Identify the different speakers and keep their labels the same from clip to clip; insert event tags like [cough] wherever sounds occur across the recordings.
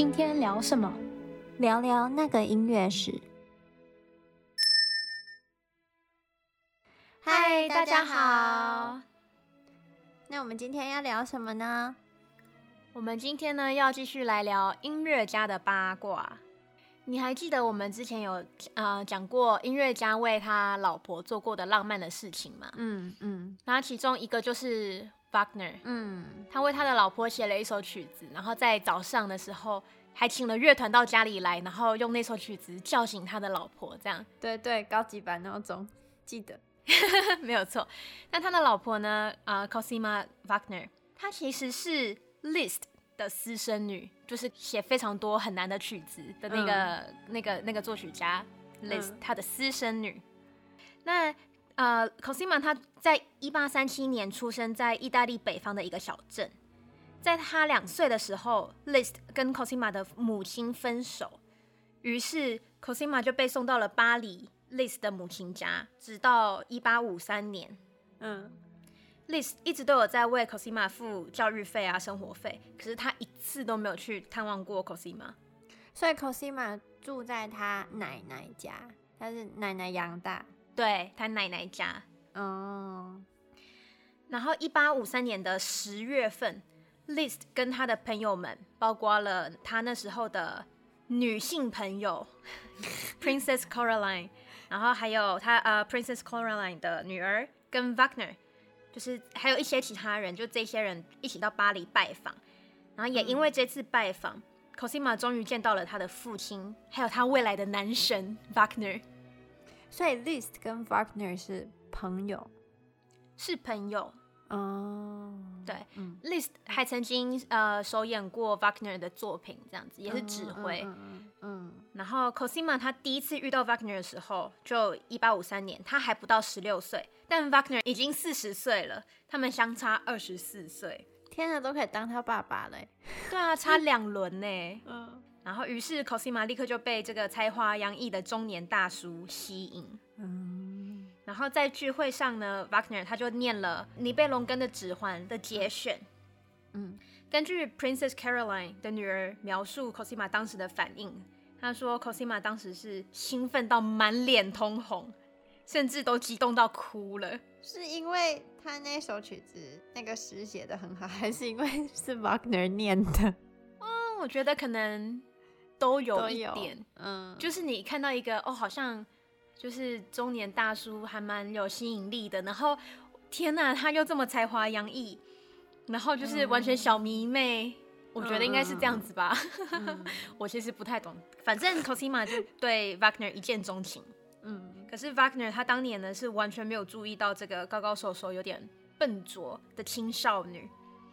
Speaker 1: 今天聊什么？
Speaker 2: 聊聊那个音乐史。
Speaker 1: 嗨，大家好。
Speaker 2: 那我们今天要聊什么呢？
Speaker 1: 我们今天呢要继续来聊音乐家的八卦。你还记得我们之前有呃讲过音乐家为他老婆做过的浪漫的事情吗？
Speaker 2: 嗯嗯。
Speaker 1: 然后其中一个就是 Wagner，
Speaker 2: 嗯，
Speaker 1: 他为他的老婆写了一首曲子，然后在早上的时候还请了乐团到家里来，然后用那首曲子叫醒他的老婆，这样。
Speaker 2: 对对，高级版闹钟，记得。[laughs]
Speaker 1: 没有错，那他的老婆呢？啊、呃，Cosima Wagner，她其实是 Liszt 的私生女，就是写非常多很难的曲子的那个、嗯、那个那个作曲家 Liszt，她的私生女。那呃，Cosima 她在一八三七年出生在意大利北方的一个小镇，在他两岁的时候，Liszt 跟 Cosima 的母亲分手，于是 Cosima 就被送到了巴黎。Liszt 的母亲家，直到一八五三年，嗯，Liszt 一直都有在为 Cosima 付教育费啊、生活费，可是他一次都没有去探望过 Cosima，
Speaker 2: 所以 Cosima 住在他奶奶家，他是奶奶养大，
Speaker 1: 对，他奶奶家，
Speaker 2: 哦，
Speaker 1: 然后一八五三年的十月份，Liszt 跟他的朋友们，包括了他那时候的女性朋友 [laughs] Princess Coraline，。然后还有他呃，Princess Coraline 的女儿跟 Wagner，就是还有一些其他人，就这些人一起到巴黎拜访。然后也因为这次拜访，嗯，Cosima 终于见到了他的父亲，还有他未来的男神 Wagner。
Speaker 2: 所以 Liszt 跟 Wagner 是朋友，
Speaker 1: 是朋友。
Speaker 2: 哦，
Speaker 1: 对，嗯，Liszt 还曾经呃首演过 Wagner 的作品，这样子也是指挥，
Speaker 2: 嗯嗯，嗯，
Speaker 1: 然后 Cosima 他第一次遇到 Wagner 的时候，就一八五三年，他还不到十六岁，但 Wagner 已经四十岁了，他们相差二十四岁，
Speaker 2: 天哪，都可以当他爸爸嘞，
Speaker 1: 对啊，差两轮呢，[laughs]
Speaker 2: 嗯，
Speaker 1: 然后于是 Cosima 立刻就被这个才华洋溢的中年大叔吸引，
Speaker 2: 嗯。
Speaker 1: 然后在聚会上呢，Wagner 他就念了《尼贝龙根的指环》的节选。
Speaker 2: 嗯，
Speaker 1: 根据 Princess Caroline 的女儿描述 Cosima 当时的反应，她说 Cosima 当时是兴奋到满脸通红，甚至都激动到哭了。
Speaker 2: 是因为他那首曲子那个诗写的很好，[laughs] 还是因为是 Wagner 念的？[laughs]
Speaker 1: 嗯，我觉得可能都有一点。
Speaker 2: 嗯，
Speaker 1: 就是你看到一个哦，好像。就是中年大叔还蛮有吸引力的，然后天呐，他又这么才华洋溢，然后就是完全小迷妹，嗯、我觉得应该是这样子吧。
Speaker 2: 嗯、[laughs]
Speaker 1: 我其实不太懂，反正 Cosima 就对 Wagner 一见钟情。
Speaker 2: 嗯，
Speaker 1: 可是 Wagner 他当年呢是完全没有注意到这个高高瘦瘦、有点笨拙的青少女。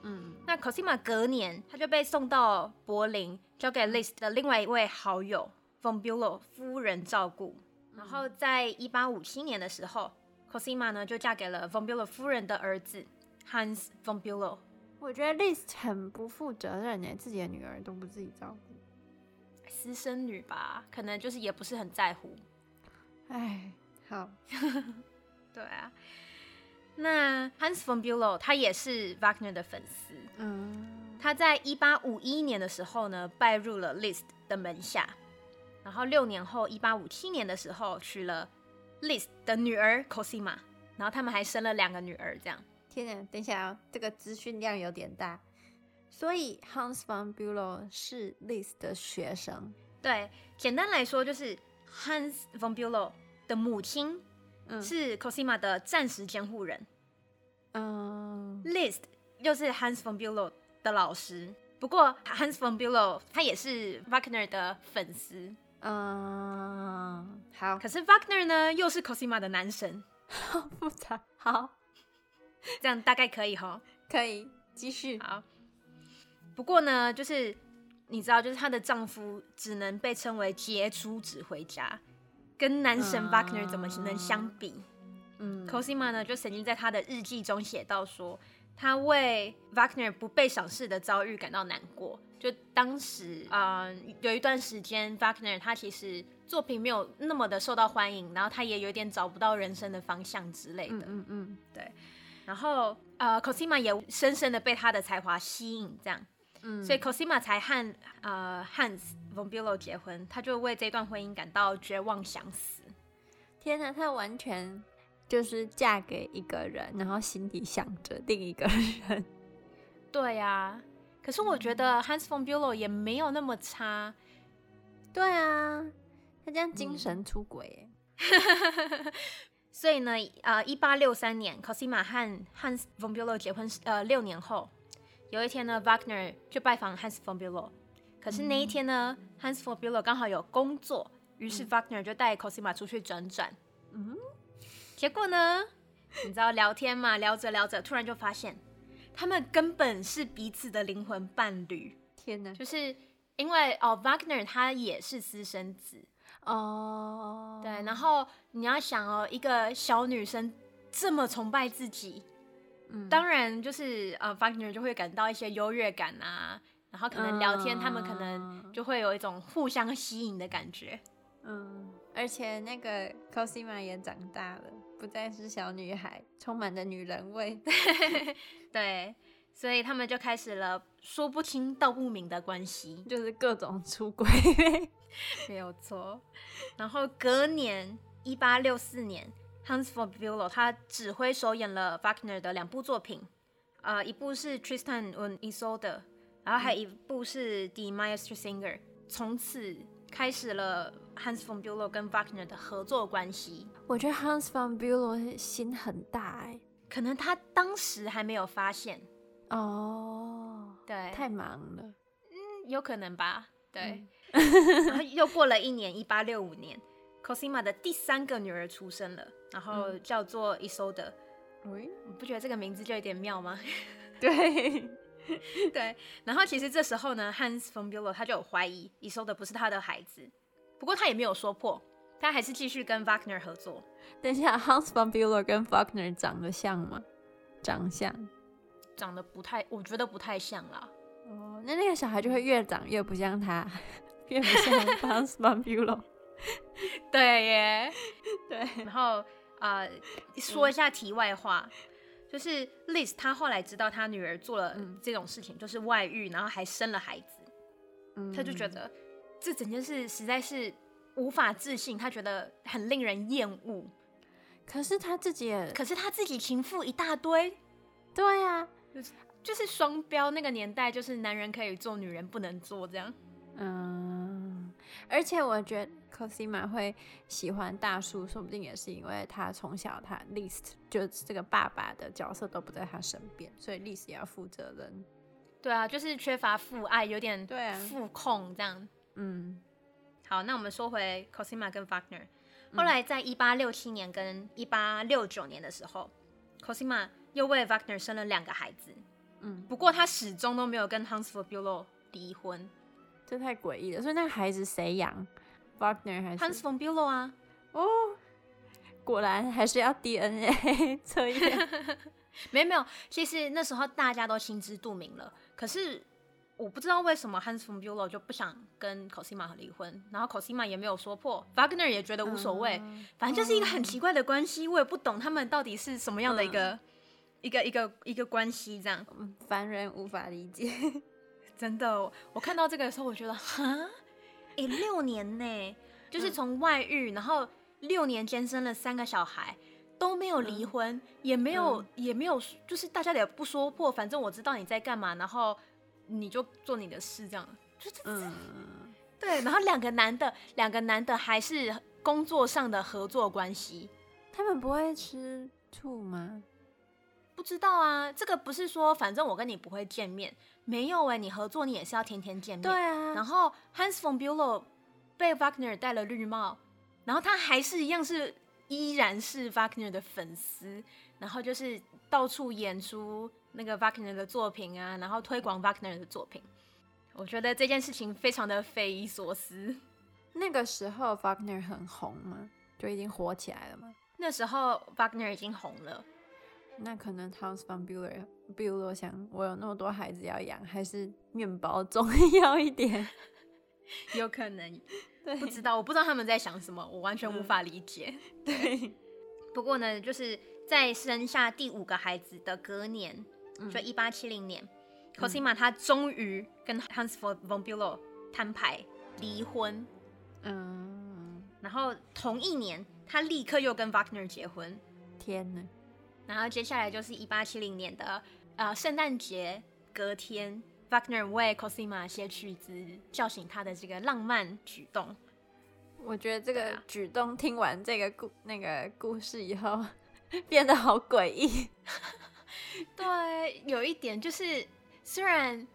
Speaker 2: 嗯，
Speaker 1: 那 Cosima 隔年他就被送到柏林，交给 Liszt 的另外一位好友 von Bülow 夫人照顾。然后在一八五七年的时候，Cosima 呢就嫁给了 von Bülow 夫人的儿子 Hans von Bülow。
Speaker 2: 我觉得 Liszt 很不负责任呢，自己的女儿都不自己照顾，
Speaker 1: 私生女吧，可能就是也不是很在乎。
Speaker 2: 哎，好，[laughs]
Speaker 1: 对啊。那 Hans von Bülow 他也是 Wagner 的粉丝，
Speaker 2: 嗯，
Speaker 1: 他在一八五一年的时候呢拜入了 Liszt 的门下。然后六年后，一八五七年的时候，娶了 Liszt 的女儿 Cosima，然后他们还生了两个女儿。这样，
Speaker 2: 天哪！等一下哦，这个资讯量有点大。所以 Hans von Bülow 是 Liszt 的学生。
Speaker 1: 对，简单来说就是 Hans von Bülow 的母亲是 Cosima 的暂时监护人。
Speaker 2: 嗯
Speaker 1: ，Liszt 又是 Hans von Bülow 的老师。不过 Hans von Bülow 他也是 Wagner 的粉丝。
Speaker 2: 嗯，好。
Speaker 1: 可是 Wagner 呢，又是 Cosima 的男神，
Speaker 2: 好 [laughs] 复杂。好，
Speaker 1: 这样大概可以哈，
Speaker 2: 可以继续。
Speaker 1: 好。不过呢，就是你知道，就是她的丈夫只能被称为杰出指挥家，跟男神 Wagner 怎么能相比？
Speaker 2: 嗯
Speaker 1: ，Cosima 呢，就曾经在他的日记中写到说，他为 Wagner 不被赏识的遭遇感到难过。就当时，嗯、呃，有一段时间，Wagner 他其实作品没有那么的受到欢迎，然后他也有点找不到人生的方向之类的。
Speaker 2: 嗯嗯，嗯，
Speaker 1: 对。然后，呃，Cosima 也深深的被他的才华吸引，这样。嗯，所以 Cosima 才和呃 Hans von Bülow 结婚，他就为这段婚姻感到绝望想死。
Speaker 2: 天哪，他完全就是嫁给一个人，然后心里想着另一个人。
Speaker 1: 对呀、啊，可是我觉得 Hans von Bülow 也没有那么差。
Speaker 2: 对啊，他这样精神出轨、欸。[laughs]
Speaker 1: 所以呢，呃，一八六三年，Cosima 和 Hans von Bülow 结婚，呃，六年后，有一天呢，Wagner 就拜访 Hans von Bülow。可是那一天呢、嗯、Hans von Bülow 刚好有工作，于是 Wagner 就带 Cosima 出去转转。嗯，结果呢，你知道聊天嘛，聊着聊着，突然就发现他们根本是彼此的灵魂伴侣。
Speaker 2: 天哪！
Speaker 1: 就是因为哦，Wagner 他也是私生子。哦，oh. 对，然后你要想哦，一个小女生这么崇拜自己，嗯，当然就是呃，Wagner 就会感到一些优越感啊，然后可能聊天，uh. 他们可能就会有一种互相吸引的感觉，
Speaker 2: 嗯，而且那个 Cosima 也长大了，不再是小女孩，充满着女人味，[laughs]
Speaker 1: 对，所以他们就开始了说不清道不明的关系，
Speaker 2: 就是各种出轨。[laughs]
Speaker 1: 没有错，然后隔年一八六四年，Hans von Bülow 他指挥首演了 Wagner 的两部作品，呃，一部是 Tristan und Isolde，然后还有一部是 Die Meistersinger，从此开始了 Hans von Bülow 跟 Wagner 的合作关系。
Speaker 2: 我觉得 Hans von Bülow 心很大哎，
Speaker 1: 可能他当时还没有发现
Speaker 2: 哦，对，太忙了，
Speaker 1: 嗯，有可能吧，对。嗯 [laughs] 然后又过了一年，一八六五年，Cosima 的第三个女儿出生了，然后叫做 Isolde。喂，你不觉得这个名字就有点妙吗？[laughs]
Speaker 2: 对，[laughs]
Speaker 1: 对。然后其实这时候呢，Hans von Bülow 他就有怀疑 Isolde 不是他的孩子，不过他也没有说破，他还是继续跟 Wagner 合作。
Speaker 2: 等一下，Hans von Bülow 跟 Wagner 长得像吗？长相？
Speaker 1: 长得不太，我觉得不太像啦。
Speaker 2: 哦，那那个小孩就会越长越不像他。[laughs] 越不像 [laughs] Hans von Bülow
Speaker 1: 对耶，[laughs] 对。然后啊、呃，说一下题外话，嗯、就是 Liszt 他后来知道他女儿做了这种事情，嗯、就是外遇，然后还生了孩子，嗯、他就觉得这整件事实在是无法置信，他觉得很令人厌恶。
Speaker 2: 可是他自己也，
Speaker 1: 可是他自己情妇一大堆，
Speaker 2: 对呀、啊，
Speaker 1: 就是就是双标，那个年代就是男人可以做，女人不能做这样。
Speaker 2: 嗯，而且我觉得 Cosima 会喜欢大叔，说不定也是因为他从小他 Liszt 就这个爸爸的角色都不在他身边，所以 Liszt 也要负责任。
Speaker 1: 对啊，就是缺乏父爱，有点对父控这样。嗯，好，那我们说回 Cosima 跟 Wagner，后来在一八六七年跟一八六九年的时候，Cosima 又为 Wagner 生了两个孩子。嗯，不过他始终都没有跟 Hans von Bülow 离婚。
Speaker 2: 这太诡异了，所以那个孩子谁养？Wagner 还是
Speaker 1: Hans von Bülow 啊？
Speaker 2: 哦，果然还是要 DNA [laughs] 测验。[laughs]
Speaker 1: 没有没有，其实那时候大家都心知肚明了。可是我不知道为什么 Hans von Bülow 就不想跟 Cosima 离婚，然后 Cosima 也没有说破，Wagner 也觉得无所谓，嗯、反正就是一个很奇怪的关系。我也不懂他们到底是什么样的一个、嗯、一个一个一个关系，这样
Speaker 2: 凡人无法理解。[laughs]
Speaker 1: 真的，我看到这个的时候，我觉得哈，哎、欸，六年呢，就是从外遇，然后六年间生了三个小孩，都没有离婚，嗯、也没有，嗯、也没有，就是大家也不说破，反正我知道你在干嘛，然后你就做你的事，这样，就是，嗯，对，然后两个男的，两个男的还是工作上的合作关系，
Speaker 2: 他们不会吃醋吗？
Speaker 1: 不知道啊，这个不是说，反正我跟你不会见面。没有哎、欸，你合作你也是要天天见面。
Speaker 2: 对啊。
Speaker 1: 然后 Hans von Bülow 被 Wagner 戴了绿帽，然后他还是一样是依然是 Wagner 的粉丝，然后就是到处演出那个 Wagner 的作品啊，然后推广 Wagner 的作品。我觉得这件事情非常的匪夷所思。
Speaker 2: 那个时候 Wagner 很红吗？就已经火起来了吗？
Speaker 1: 那时候 Wagner 已经红了。
Speaker 2: 那可能 Hans von Bülow，比如我想，我有那么多孩子要养，还是面包重要一点？[laughs]
Speaker 1: 有可能，对，不知道，我不知道他们在想什么，我完全无法理解。
Speaker 2: 嗯、[laughs] 对，
Speaker 1: 不过呢，就是在生下第五个孩子的隔年，就一八七零年 Cosima 他终于跟 Hans von Bülow 摊牌离婚。
Speaker 2: 嗯，
Speaker 1: 然后同一年，他立刻又跟 Wagner 结婚。
Speaker 2: 天哪！
Speaker 1: 然后接下来就是一八七零年的呃圣诞节隔天，Wagner 为 Cosima 写曲子，叫醒他的这个浪漫举动。
Speaker 2: 我觉得这个举动听完这个故那个故事以后，变得好诡异。[laughs]
Speaker 1: 对，有一点就是虽然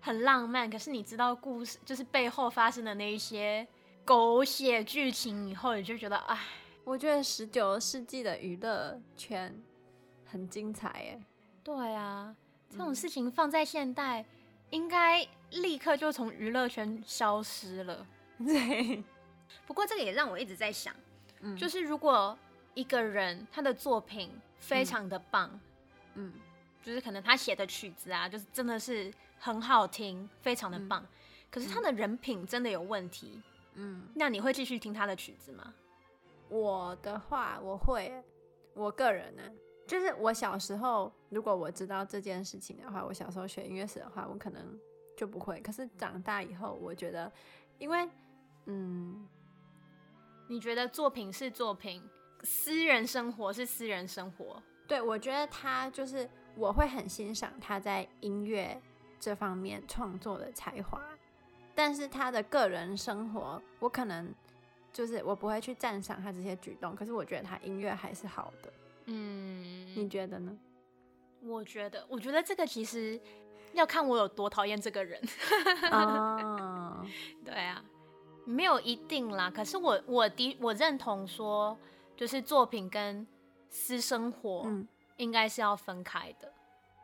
Speaker 1: 很浪漫，可是你知道故事就是背后发生的那一些狗血剧情以后，你就觉得哎，
Speaker 2: 我觉得十九世纪的娱乐圈很精彩哎。
Speaker 1: 对啊，这种事情放在现代，嗯、应该立刻就从娱乐圈消失了。[laughs]
Speaker 2: 对。
Speaker 1: 不过这个也让我一直在想，
Speaker 2: 嗯，
Speaker 1: 就是如果一个人他的作品非常的棒，
Speaker 2: 嗯，嗯，
Speaker 1: 就是可能他写的曲子啊，就是真的是很好听，非常的棒，嗯，可是他的人品真的有问题，
Speaker 2: 嗯，
Speaker 1: 那你会继续听他的曲子吗？
Speaker 2: 我的话，我会，我个人呢，就是我小时候，如果我知道这件事情的话，我小时候学音乐史的话，我可能就不会。可是长大以后，我觉得，因为，嗯。
Speaker 1: 你觉得作品是作品，私人生活是私人生活？
Speaker 2: 对，我觉得他就是我会很欣赏他在音乐这方面创作的才华，但是他的个人生活，我可能就是我不会去赞赏他这些举动。可是我觉得他音乐还是好的。
Speaker 1: 嗯，
Speaker 2: 你觉得呢？
Speaker 1: 我觉得，我觉得这个其实要看我有多讨厌这个人。
Speaker 2: 哦，[laughs]
Speaker 1: 对啊。没有一定啦，可是我我的我认同说，就是作品跟私生活应该是要分开的。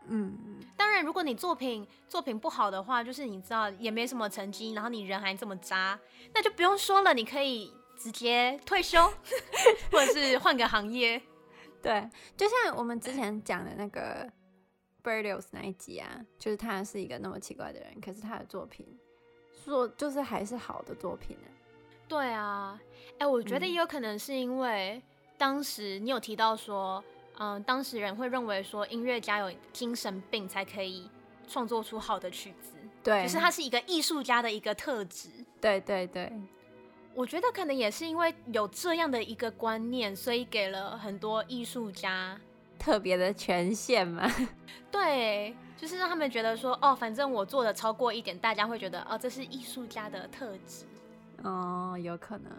Speaker 2: 嗯，
Speaker 1: 当然，如果你作品作品不好的话，就是你知道也没什么成绩，然后你人还这么渣，那就不用说了，你可以直接退休，[laughs] 或者是换个行业。[laughs]
Speaker 2: 对，就像我们之前讲的那个 Berlioz 那一集啊，就是他是一个那么奇怪的人，可是他的作品。说就是还是好的作品呢？
Speaker 1: 对啊，哎，我觉得也有可能是因为当时你有提到说，嗯、呃，当时人会认为说音乐家有精神病才可以创作出好的曲子，
Speaker 2: 对，
Speaker 1: 就是他是一个艺术家的一个特质。
Speaker 2: 对对对，
Speaker 1: 我觉得可能也是因为有这样的一个观念，所以给了很多艺术家
Speaker 2: 特别的权限嘛。[laughs]
Speaker 1: 对。就是让他们觉得说，哦，反正我做的超过一点，大家会觉得，哦，这是艺术家的特质。
Speaker 2: 哦，有可能。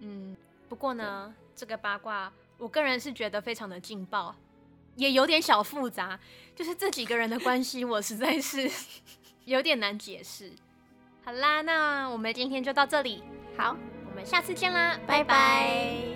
Speaker 1: 嗯，不过呢，这个八卦，我个人是觉得非常的劲爆，也有点小复杂。就是这几个人的关系，我实在是 [laughs] 有点难解释。好啦，那我们今天就到这里。
Speaker 2: 好，
Speaker 1: 我们下次见啦，
Speaker 2: 拜拜。拜拜。